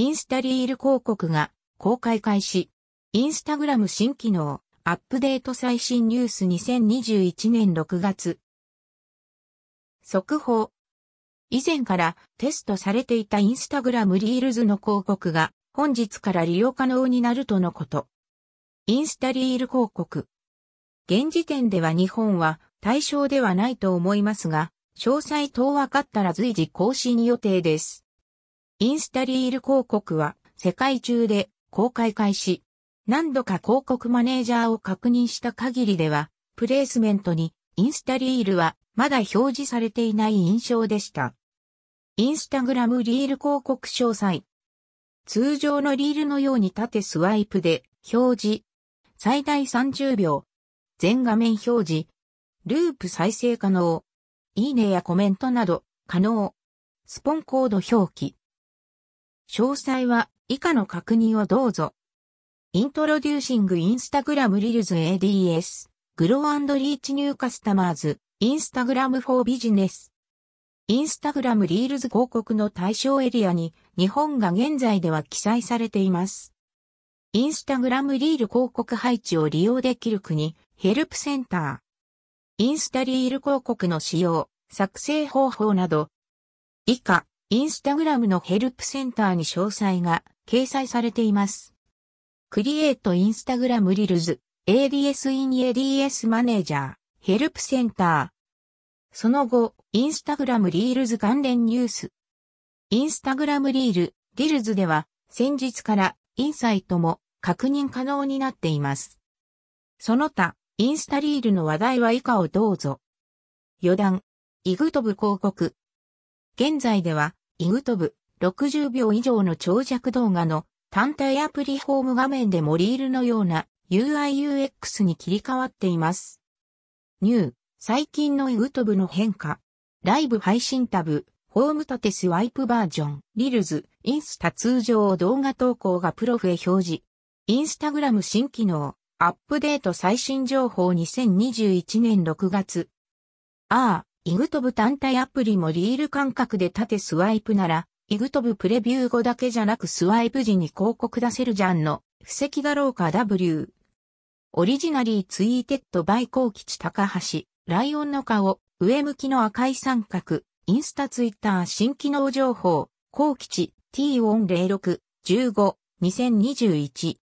インスタリール広告が公開開始。インスタグラム新機能、アップデート最新ニュース2021年6月。速報。以前からテストされていたインスタグラムリールズの広告が本日から利用可能になるとのこと。インスタリール広告。現時点では日本は対象ではないと思いますが、詳細等分かったら随時更新予定です。インスタリール広告は世界中で公開開始。何度か広告マネージャーを確認した限りでは、プレイスメントにインスタリールはまだ表示されていない印象でした。インスタグラムリール広告詳細。通常のリールのように縦スワイプで表示。最大30秒。全画面表示。ループ再生可能。いいねやコメントなど可能。スポンコード表記。詳細は以下の確認をどうぞ。Introducing Instagram Reels ADS Grow and Reach New Customers Instagram for Business インスタグラムリールズ広告の対象エリアに日本が現在では記載されています。インスタグラムリール広告配置を利用できる国、ヘルプセンター。インスタリール広告の使用、作成方法など。以下、インスタグラムのヘルプセンターに詳細が掲載されています。クリエイトインスタグラムリルズ、ADS in ADS マネージャー、ヘルプセンター。その後、インスタグラムリールズ関連ニュース。インスタグラムリール、リルズでは、先日からインサイトも確認可能になっています。その他、インスタリールの話題は以下をどうぞ。余談、イグトブ広告。現在では、イグトブ60秒以上の長尺動画の単体アプリホーム画面でもリールのような UIUX に切り替わっています。ニュー、最近のイグトブの変化。ライブ配信タブ、ホーム縦スワイプバージョン、リルズ、インスタ通常動画投稿がプロフへ表示。インスタグラム新機能、アップデート最新情報2021年6月。ああ、イグトブ単体アプリもリール感覚で縦スワイプなら、イグトブプレビュー後だけじゃなくスワイプ時に広告出せるじゃんの、布石だろうか W。オリジナリーツイーテッドバイコー吉高橋、ライオンの顔、上向きの赤い三角、インスタツイッター新機能情報、高吉 T オン06、15、2021